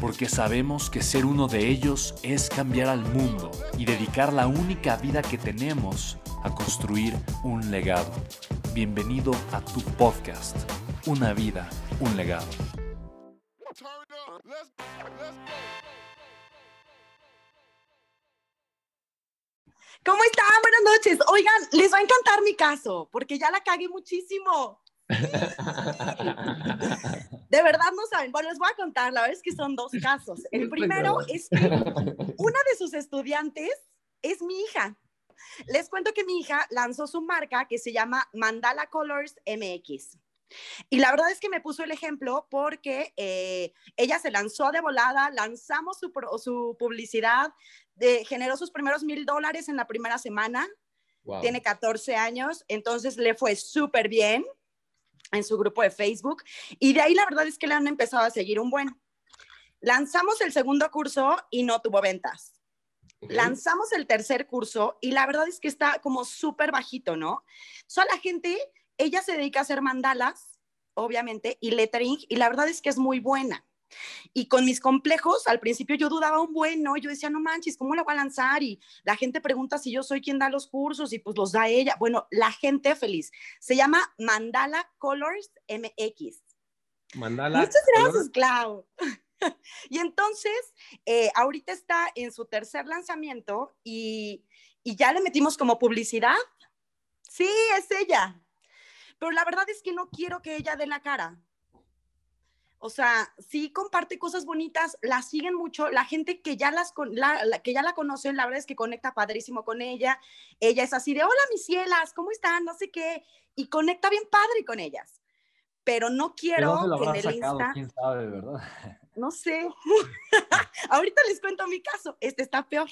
porque sabemos que ser uno de ellos es cambiar al mundo y dedicar la única vida que tenemos a construir un legado. Bienvenido a tu podcast, Una vida, un legado. ¿Cómo están? Buenas noches. Oigan, les va a encantar mi caso, porque ya la cagué muchísimo. De verdad no saben. Bueno, les voy a contar, la verdad es que son dos casos. El primero es que una de sus estudiantes es mi hija. Les cuento que mi hija lanzó su marca que se llama Mandala Colors MX. Y la verdad es que me puso el ejemplo porque eh, ella se lanzó de volada, lanzamos su, su publicidad, de, generó sus primeros mil dólares en la primera semana, tiene 14 años, entonces le fue súper bien en su grupo de Facebook y de ahí la verdad es que le han empezado a seguir un buen. Lanzamos el segundo curso y no tuvo ventas. Lanzamos el tercer curso y la verdad es que está como súper bajito, ¿no? Solo la gente, ella se dedica a hacer mandalas, obviamente, y lettering, y la verdad es que es muy buena. Y con mis complejos, al principio yo dudaba un buen, ¿no? Yo decía, no manches, ¿cómo la va a lanzar? Y la gente pregunta si yo soy quien da los cursos y pues los da ella. Bueno, la gente feliz. Se llama Mandala Colors MX. Mandala. Muchas gracias, Clau. y entonces, eh, ahorita está en su tercer lanzamiento y, y ya le metimos como publicidad. Sí, es ella. Pero la verdad es que no quiero que ella dé la cara. O sea, sí comparte cosas bonitas, la siguen mucho, la gente que ya, las, la, que ya la conocen, la verdad es que conecta padrísimo con ella. Ella es así de, hola mis cielas, ¿cómo están? No sé qué. Y conecta bien padre con ellas. Pero no quiero que en el Insta... ¿Quién sabe, verdad? No sé. Ahorita les cuento mi caso. Este está peor.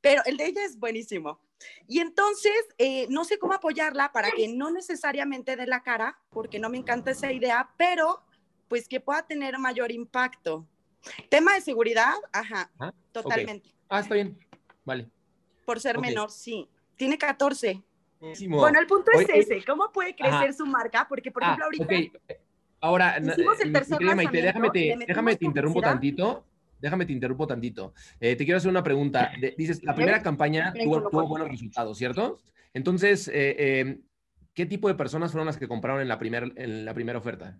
Pero el de ella es buenísimo. Y entonces, eh, no sé cómo apoyarla para que no necesariamente dé la cara, porque no me encanta esa idea, pero pues que pueda tener mayor impacto. Tema de seguridad, ajá, ah, totalmente. Ah, está bien, vale. Por ser menor, sí. Tiene 14. Bueno, el punto es ese, ¿cómo puede crecer su marca? Porque, por ah, ejemplo, ahorita... Ahora, déjame te, déjame te interrumpo tantito. Déjame te interrumpo tantito. Eh, te quiero hacer una pregunta. dices, la primera campaña tuvo, buenos resultados, ¿cierto? Entonces, eh, eh, ¿qué tipo de personas fueron las que compraron en la, primer, en la primera oferta?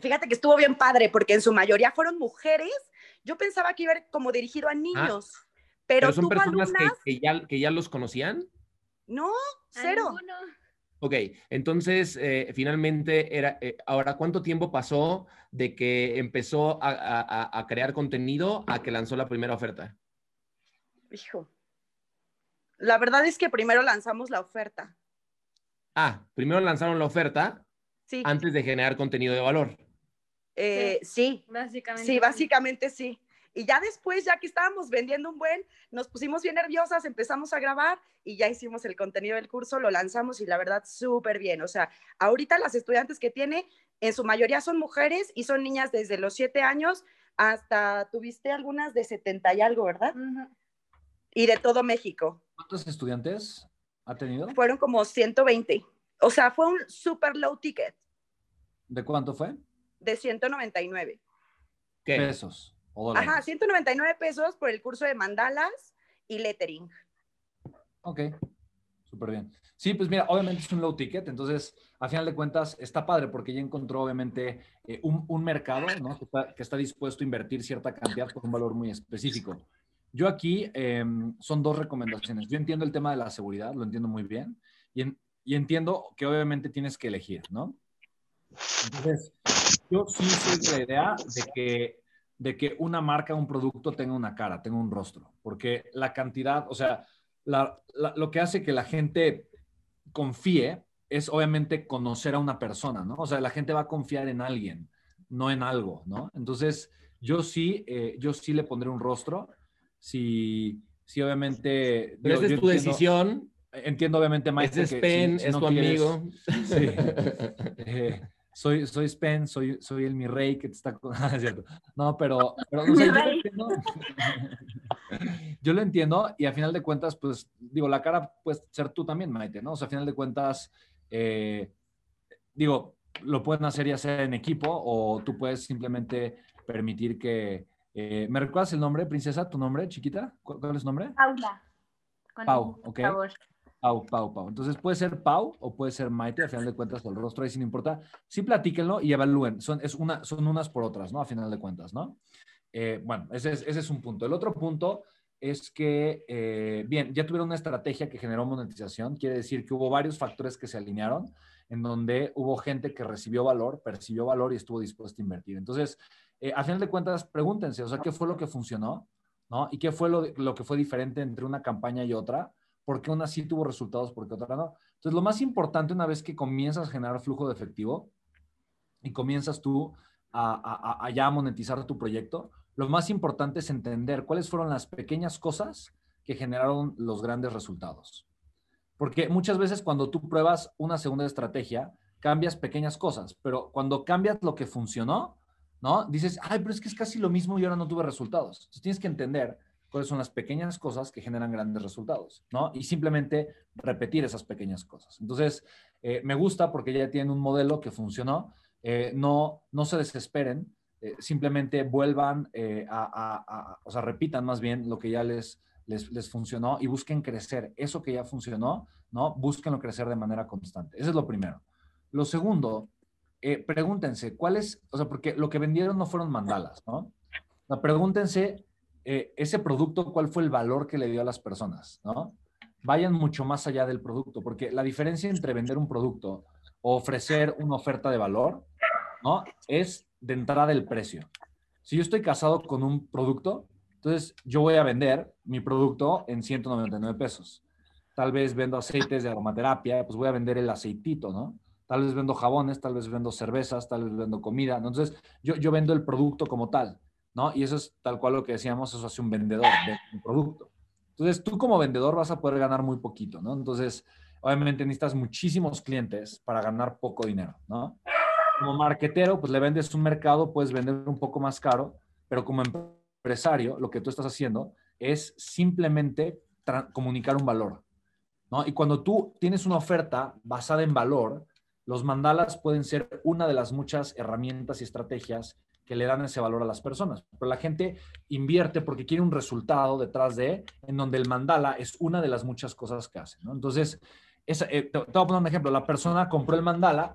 Fíjate que estuvo bien padre porque en su mayoría fueron mujeres. Yo pensaba que iba a ir como dirigido a ah, niños, pero, son personas que, ya, que ya los conocían. No, cero. Ok, entonces eh, finalmente era, eh, ahora, ¿cuánto tiempo pasó de que empezó a, crear contenido a que lanzó la primera oferta? Hijo, la verdad es que primero lanzamos la oferta. Ah, primero lanzaron la oferta sí. antes de generar contenido de valor. Eh, sí, básicamente. Sí, básicamente sí. Y ya después, ya que estábamos vendiendo un buen, nos pusimos bien nerviosas, empezamos a grabar y ya hicimos el contenido del curso, lo lanzamos y la verdad súper bien. O sea, ahorita las estudiantes que tiene, en su mayoría son mujeres y son niñas desde los siete años hasta, tuviste algunas de 70 y algo, ¿verdad? Y de todo México. ¿Cuántos estudiantes ha tenido? Fueron como 120. O sea, fue un super low ticket. ¿De cuánto fue? De 199. ¿Qué? Pesos. Ajá, 199 pesos por el curso de mandalas y lettering. Ok, súper bien. Sí, pues mira, obviamente es un low ticket, entonces a final de cuentas está padre porque ya encontró obviamente eh, un, mercado ¿no? que, está, dispuesto a invertir cierta cantidad por un valor muy específico. yo aquí em, son dos recomendaciones. Yo entiendo el tema de la seguridad, lo entiendo muy bien, y, y entiendo que obviamente tienes que elegir, ¿no? Entonces, yo sí soy de la idea de que, de que una marca, un producto tenga una cara, tenga un rostro, porque la cantidad, o sea, lo que hace que la gente confíe es obviamente conocer a una persona, ¿no? O sea, la gente va a confiar en alguien, no en algo, ¿no? Entonces, yo sí, eh, yo sí le pondré un rostro, si, si obviamente... Pero esa es tu decisión. Entiendo obviamente, Mike. Es Spen, es tu amigo. Sí. Eh, soy, soy Spen, soy, soy el mi rey que te está... Ah, cierto. No, pero... pero yo, lo entiendo, y a final de cuentas, pues, digo, la cara puede ser tú también, Maite, ¿no? O sea, a final de cuentas, eh, digo, lo pueden hacer ya sea en equipo o tú puedes simplemente permitir que... Eh, ¿Me recuerdas el nombre, princesa? ¿Tu nombre, chiquita? ¿Cuál, es tu nombre? Paula. Pau, ok. Pau, Pau, Pau. Entonces puede ser Pau o puede ser Maite, a final de cuentas, el rostro ahí sin importa. Sí platíquenlo y evalúen. Son, es una, son unas por otras, ¿no? A final de cuentas, ¿no? Eh, bueno, ese es, ese es un punto. El otro punto es que, eh, bien, ya tuvieron una estrategia que generó monetización, quiere decir que hubo varios factores que se alinearon, en donde hubo gente que recibió valor, percibió valor y estuvo dispuesta a invertir. Entonces, eh, a final de cuentas, pregúntense, o sea, ¿qué fue lo que funcionó? ¿No? ¿Y qué fue lo, lo que fue diferente entre una campaña y otra? ¿Por qué una sí tuvo resultados, por qué otra no? Entonces, lo más importante una vez que comienzas a generar flujo de efectivo y comienzas tú a, a monetizar tu proyecto, lo más importante es entender cuáles fueron las pequeñas cosas que generaron los grandes resultados. Porque muchas veces cuando tú pruebas una segunda estrategia, cambias pequeñas cosas, pero cuando cambias lo que funcionó, ¿no? Dices, ay, pero es que es casi lo mismo y ahora no tuve resultados. Entonces tienes que entender cuáles son las pequeñas cosas que generan grandes resultados, ¿no? Y simplemente repetir esas pequeñas cosas. Entonces, eh, me gusta porque ya tienen un modelo que funcionó. Eh, no, no se desesperen, eh, simplemente vuelvan eh, a, o sea, repitan más bien lo que ya les, les, funcionó y busquen crecer. Eso que ya funcionó, ¿no? Búsquenlo crecer de manera constante. Eso es lo primero. Lo segundo, eh, pregúntense, ¿cuál es, o sea, porque lo que vendieron no fueron mandalas, ¿no? pregúntense, ese producto, ¿cuál fue el valor que le dio a las personas, ¿no? Vayan mucho más allá del producto, porque la diferencia entre vender un producto o ofrecer una oferta de valor, ¿no? Es de entrada del precio. Si yo estoy casado con un producto, entonces yo voy a vender mi producto en 199 pesos. Tal vez vendo aceites de aromaterapia, pues voy a vender el aceitito, ¿no? Tal vez vendo jabones, tal vez vendo cervezas, tal vez vendo comida. Entonces yo, yo vendo el producto como tal, ¿no? Y eso es tal cual lo que decíamos, eso hace un vendedor de un producto. Entonces tú como vendedor vas a poder ganar muy poquito, ¿no? Entonces, obviamente necesitas muchísimos clientes para ganar poco dinero, ¿no? como marquetero, pues le vendes un mercado, puedes vender un poco más caro, pero como empresario, lo que tú estás haciendo es simplemente comunicar un valor. ¿no? Y cuando tú tienes una oferta basada en valor, los mandalas pueden ser una de las muchas herramientas y estrategias que le dan ese valor a las personas. Pero la gente invierte porque quiere un resultado detrás de, en donde el mandala es una de las muchas cosas que hace. Entonces, eh, te, te, voy a poner un ejemplo. La persona compró el mandala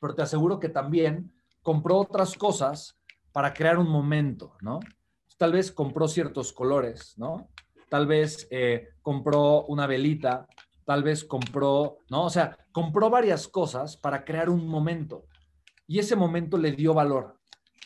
pero te aseguro que también compró otras cosas para crear un momento, ¿no? Tal vez compró ciertos colores, ¿no? Tal vez eh, compró una velita, tal vez compró, ¿no? O sea, compró varias cosas para crear un momento y ese momento le dio valor.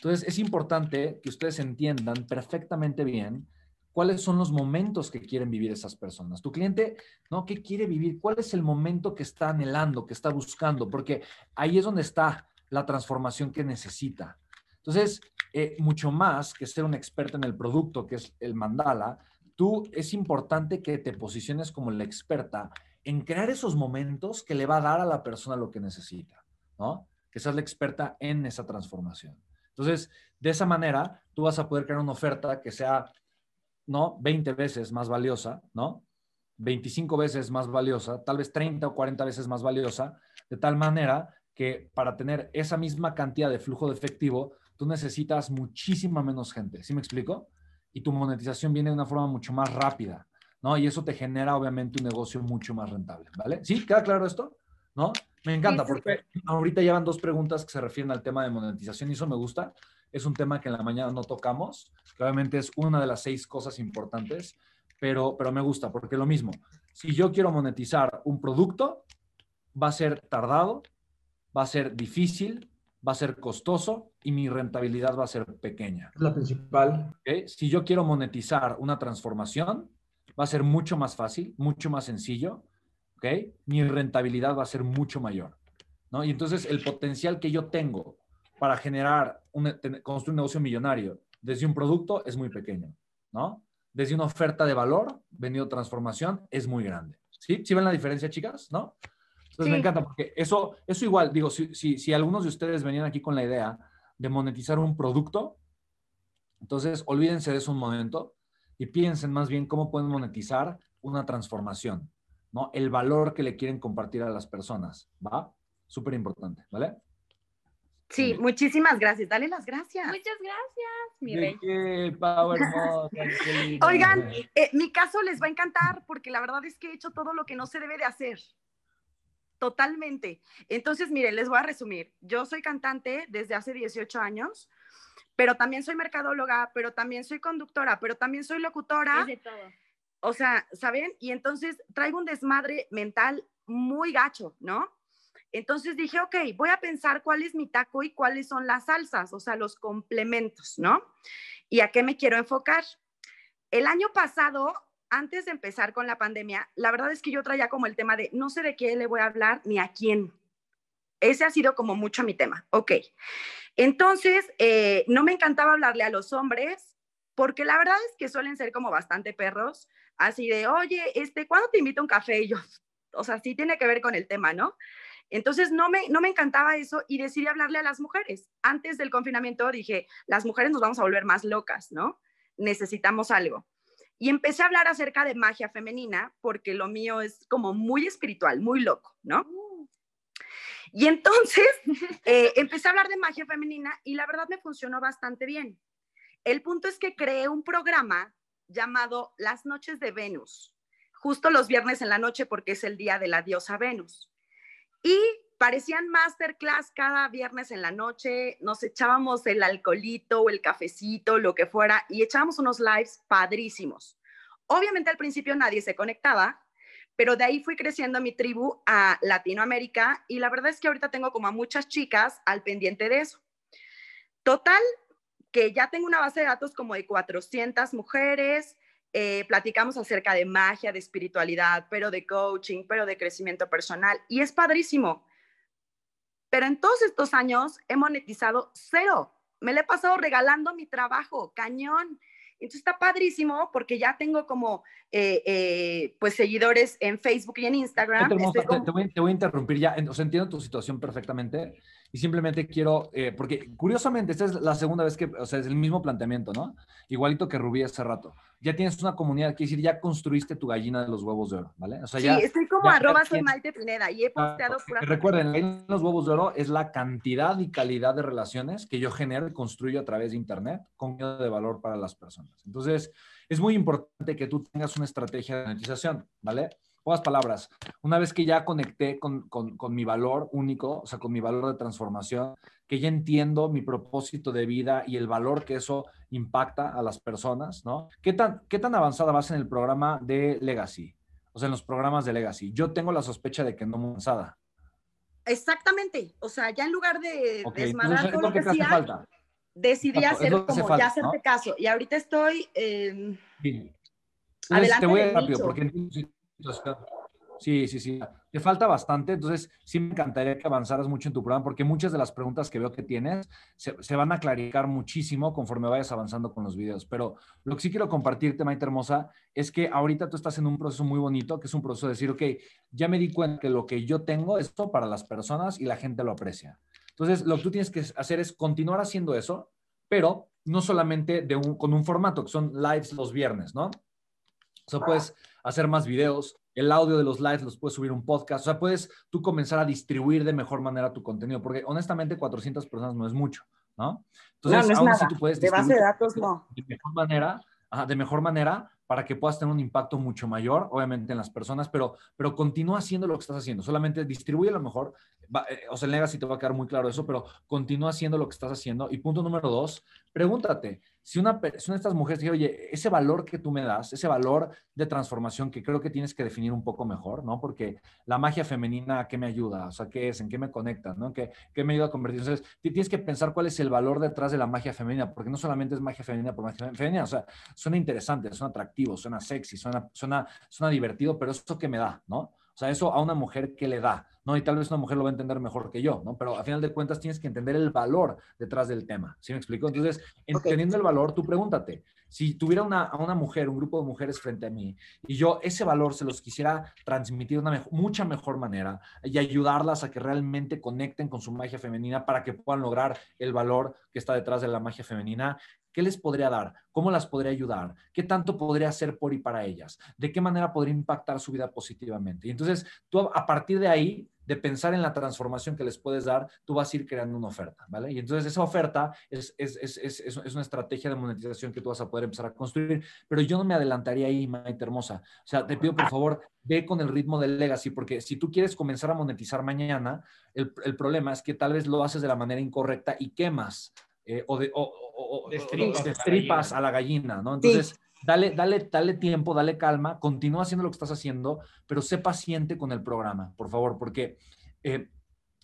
Entonces, es importante que ustedes entiendan perfectamente bien cuáles son los momentos que quieren vivir esas personas. Tu cliente, ¿no? ¿Qué quiere vivir? ¿Cuál es el momento que está anhelando, que está buscando? Porque ahí es donde está la transformación que necesita. Entonces, eh, mucho más que ser un experto en el producto, que es el mandala, tú es importante que te posiciones como la experta en crear esos momentos que le va a dar a la persona lo que necesita, ¿no? Que seas la experta en esa transformación. Entonces, de esa manera, tú vas a poder crear una oferta que sea ¿no? 20 veces más valiosa, ¿no? 25 veces más valiosa, tal vez 30 o 40 veces más valiosa, de tal manera que para tener esa misma cantidad de flujo de efectivo, tú necesitas muchísima menos gente. ¿Sí me explico? Y tu monetización viene de una forma mucho más rápida, ¿no? Y eso te genera obviamente un negocio mucho más rentable, ¿vale? ¿Sí? ¿Queda claro esto? ¿No? Me encanta porque ahorita llevan dos preguntas que se refieren al tema de monetización y eso me gusta. es un tema que en la mañana no tocamos, que obviamente es una de las seis cosas importantes, pero, pero me gusta porque lo mismo, si yo quiero monetizar un producto, va a ser tardado, va a ser difícil, va a ser costoso y mi rentabilidad va a ser pequeña. La principal. Si yo quiero monetizar una transformación, va a ser mucho más fácil, mucho más sencillo, ¿ok? Mi rentabilidad va a ser mucho mayor, ¿no? Y entonces el potencial que yo tengo para generar, un, construir un negocio millonario desde un producto es muy pequeño, ¿no? Desde una oferta de valor, venido transformación, es muy grande. ¿Sí? ¿Sí ven la diferencia, chicas? ¿No? Entonces me encanta porque eso, eso igual, digo, si, si, si algunos de ustedes venían aquí con la idea de monetizar un producto, entonces olvídense de eso un momento y piensen más bien cómo pueden monetizar una transformación, ¿no? El valor que le quieren compartir a las personas, ¿va? Súper importante, ¿vale? Sí, muchísimas gracias. Dale las gracias. Muchas gracias, mi rey. Oigan, eh, mi caso les va a encantar porque la verdad es que he hecho todo lo que no se debe de hacer. Totalmente. Entonces, miren, les voy a resumir. Yo soy cantante desde hace 18 años, pero también soy mercadóloga, pero también soy conductora, pero también soy locutora. de todo. O sea, ¿saben? Y entonces traigo un desmadre mental muy gacho, ¿no? Entonces dije, ok, voy a pensar cuál es mi taco y cuáles son las salsas, o sea, los complementos, ¿no? ¿Y a qué me quiero enfocar? El año pasado antes de empezar con la pandemia, la verdad es que yo traía como el tema de no sé de qué le voy a hablar ni a quién. Ese ha sido como mucho mi tema. Ok. Entonces, eh, no me encantaba hablarle a los hombres porque la verdad es que suelen ser como bastante perros, así de, oye, este, ¿cuándo te invito a un café? Y yo, o sea, sí tiene que ver con el tema, ¿no? Entonces, no me, no me encantaba eso y decidí hablarle a las mujeres. Antes del confinamiento dije, las mujeres nos vamos a volver más locas, ¿no? Necesitamos algo. Y empecé a hablar acerca de magia femenina porque lo mío es como muy espiritual, muy loco, ¿no? Uh. Y entonces eh, empecé a hablar de magia femenina y la verdad me funcionó bastante bien. El punto es que creé un programa llamado Las Noches de Venus, justo los viernes en la noche porque es el día de la diosa Venus. Y parecían masterclass cada viernes en la noche, nos echábamos el alcoholito o el cafecito, lo que fuera, y echábamos unos lives padrísimos. Obviamente al principio nadie se conectaba, pero de ahí fui creciendo mi tribu a Latinoamérica y la verdad es que ahorita tengo como a muchas chicas al pendiente de eso. Total, que ya tengo una base de datos como de 400 mujeres, eh, platicamos acerca de magia, de espiritualidad, pero de coaching, pero de crecimiento personal y es padrísimo. Pero en todos estos años he monetizado cero. Me le he pasado regalando mi trabajo, cañón. Entonces está padrísimo porque ya tengo como eh, eh, pues seguidores en Facebook y en Instagram. Te, voy, a interrumpir ya, o sea, entiendo tu situación perfectamente y simplemente quiero, eh, porque curiosamente esta es la segunda vez que, o sea, es el mismo planteamiento, ¿no? Igualito que Rubí hace rato. Ya tienes una comunidad, quiere decir, ya construiste tu gallina de los huevos de oro, ¿vale? O sea, sí, estoy como arroba soy Maite Pineda y he posteado pura Recuerden, los huevos de oro es la cantidad y calidad de relaciones que yo genero y construyo a través de Internet con de valor para las personas. Entonces, es muy importante que tú tengas una estrategia de monetización, ¿vale? Pocas palabras, una vez que ya conecté con, mi valor único, o sea, con mi valor de transformación, que ya entiendo mi propósito de vida y el valor que eso impacta a las personas, ¿no? ¿Qué tan, qué tan avanzada vas en el programa de Legacy? O sea, en los programas de Legacy. Yo tengo la sospecha de que no muy avanzada. Exactamente. O sea, ya en lugar de desmadrar todo lo que, hacía, decidí hacer como ya hacerte caso. Y ahorita estoy... Eh, te voy a rápido, porque Sí, sí, sí. Te falta bastante, entonces sí me encantaría que avanzaras mucho en tu programa porque muchas de las preguntas que veo que tienes se, van a clarificar muchísimo conforme vayas avanzando con los videos. Pero lo que sí quiero compartirte, Maite Hermosa, es que ahorita tú estás en un proceso muy bonito, que es un proceso de decir, ok, ya me di cuenta que lo que yo tengo es esto para las personas y la gente lo aprecia. Entonces, lo que tú tienes que hacer es continuar haciendo eso, pero no solamente con un formato, que son lives los viernes, ¿no? O sea, puedes hacer más videos, el audio de los lives los puedes subir un podcast, o sea, puedes tú comenzar a distribuir de mejor manera tu contenido, porque honestamente 400 personas no es mucho, ¿no? Entonces, no, no es nada. tú puedes de base de datos no. De mejor manera, de mejor manera para que puedas tener un impacto mucho mayor, obviamente, en las personas, pero, pero continúa haciendo lo que estás haciendo. Solamente distribuye lo mejor. Eh, o sea, el Legacy te va a quedar muy claro eso, pero continúa haciendo lo que estás haciendo. Y punto número dos, pregúntate, si una, si una de estas mujeres dice, oye, ese valor que tú me das, ese valor de transformación que creo que tienes que definir un poco mejor, ¿no? Porque la magia femenina, ¿qué me ayuda? O sea, ¿qué es? ¿En qué me conecta? ¿No? ¿Qué, qué me ayuda a convertir? Entonces, tienes que pensar cuál es el valor detrás de la magia femenina, porque no solamente es magia femenina por magia femenina, o sea, suena interesante, suena atractivo, suena sexy, suena, suena, suena divertido, pero eso que me da, ¿no? Sea, eso a una mujer, ¿qué le da? ¿No? Y tal vez una mujer lo va a entender mejor que yo, ¿no? Pero a final de cuentas tienes que entender el valor detrás del tema. ¿Sí me explico? Entonces, entendiendo el valor, tú pregúntate, si tuviera una, a una mujer, un grupo de mujeres frente a mí, y yo ese valor se los quisiera transmitir de una mucha mejor manera y ayudarlas a que realmente conecten con su magia femenina para que puedan lograr el valor que está detrás de la magia femenina, ¿Qué les podría dar? ¿Cómo las podría ayudar? ¿Qué tanto podría hacer por y para ellas? ¿De qué manera podría impactar su vida positivamente? Y entonces, tú a partir de ahí, de pensar en la transformación que les puedes dar, tú vas a ir creando una oferta, ¿vale? Y entonces esa oferta es, es, es, es, una estrategia de monetización que tú vas a poder empezar a construir, pero yo no me adelantaría ahí, Maite Hermosa. O sea, te pido por favor, ve con el ritmo del legacy, porque si tú quieres comenzar a monetizar mañana, el, el problema es que tal vez lo haces de la manera incorrecta y quemas eh, o, de, o, destripas, a la gallina, ¿no? Entonces, dale, dale, dale tiempo, dale calma, continúa haciendo lo que estás haciendo, pero sé paciente con el programa, por favor, porque eh,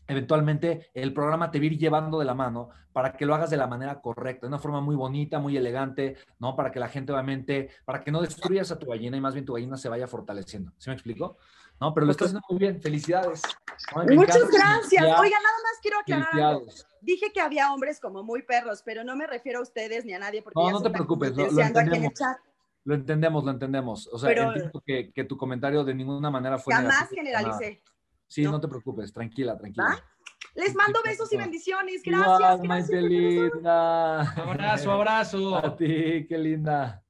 eventualmente el programa te va a ir llevando de la mano para que lo hagas de la manera correcta, de una forma muy bonita, muy elegante, ¿no? Para que la gente obviamente, para que no destruyas a tu gallina y más bien tu gallina se vaya fortaleciendo. ¿Sí me explico? No, pero lo estás haciendo muy bien. Felicidades. Muchas gracias. Oiga, nada más quiero aclarar. Dije que había hombres como muy perros, pero no me refiero a ustedes ni a nadie. Porque no, no te preocupes. Lo, entendemos. Lo entendemos, lo entendemos. O sea, entiendo que, que, tu comentario de ninguna manera fue. Jamás generalicé. Sí, no. te preocupes. Tranquila, tranquila. Les mando besos y bendiciones. Gracias. Igual, linda. Abrazo, abrazo. A ti, qué linda.